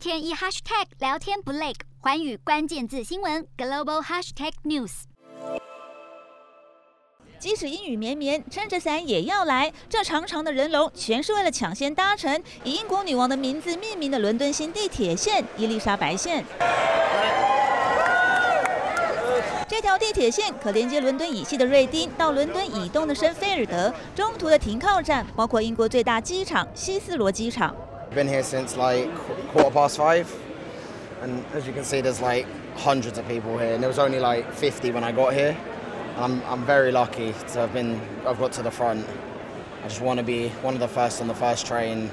天一 hashtag 聊天不累，寰宇关键字新闻 global hashtag news。即使阴雨绵绵，撑着伞也要来。这长长的人龙，全是为了抢先搭乘以英国女王的名字命名的伦敦新地铁线——伊丽莎白线。这条地铁线可连接伦敦以西的瑞丁到伦敦以东的圣菲尔德，中途的停靠站包括英国最大机场希斯罗机场。Been here since like quarter past five, and as you can see, there's like hundreds of people here, and there was only like 50 when I got here. I'm I'm very lucky to have been. I've got to the front. I just want to be one of the first on the first train.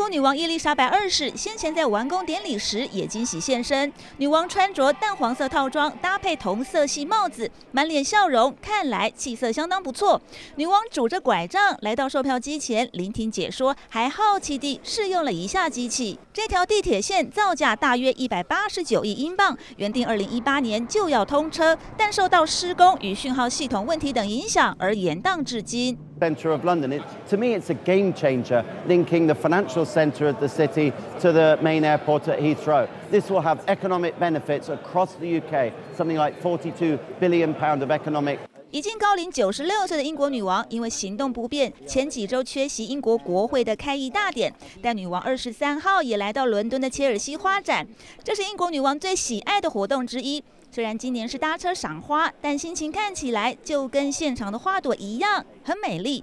英国女王伊丽莎白二世先前在完工典礼时也惊喜现身。女王穿着淡黄色套装，搭配同色系帽子，满脸笑容，看来气色相当不错。女王拄着拐杖来到售票机前聆听解说，还好奇地试用了一下机器。这条地铁线造价大约一百八十九亿英镑，原定二零一八年就要通车，但受到施工与讯号系统问题等影响而延宕至今。Center of London. It, to me, it's a game changer, linking the financial center of the city to the main airport at Heathrow. This will have economic benefits across the UK, something like 42 billion pound of economic. 已经高龄九十六岁的英国女王，因为行动不便，前几周缺席英国国会的开议大典。但女王二十三号也来到伦敦的切尔西花展，这是英国女王最喜爱的活动之一。虽然今年是搭车赏花，但心情看起来就跟现场的花朵一样，很美丽。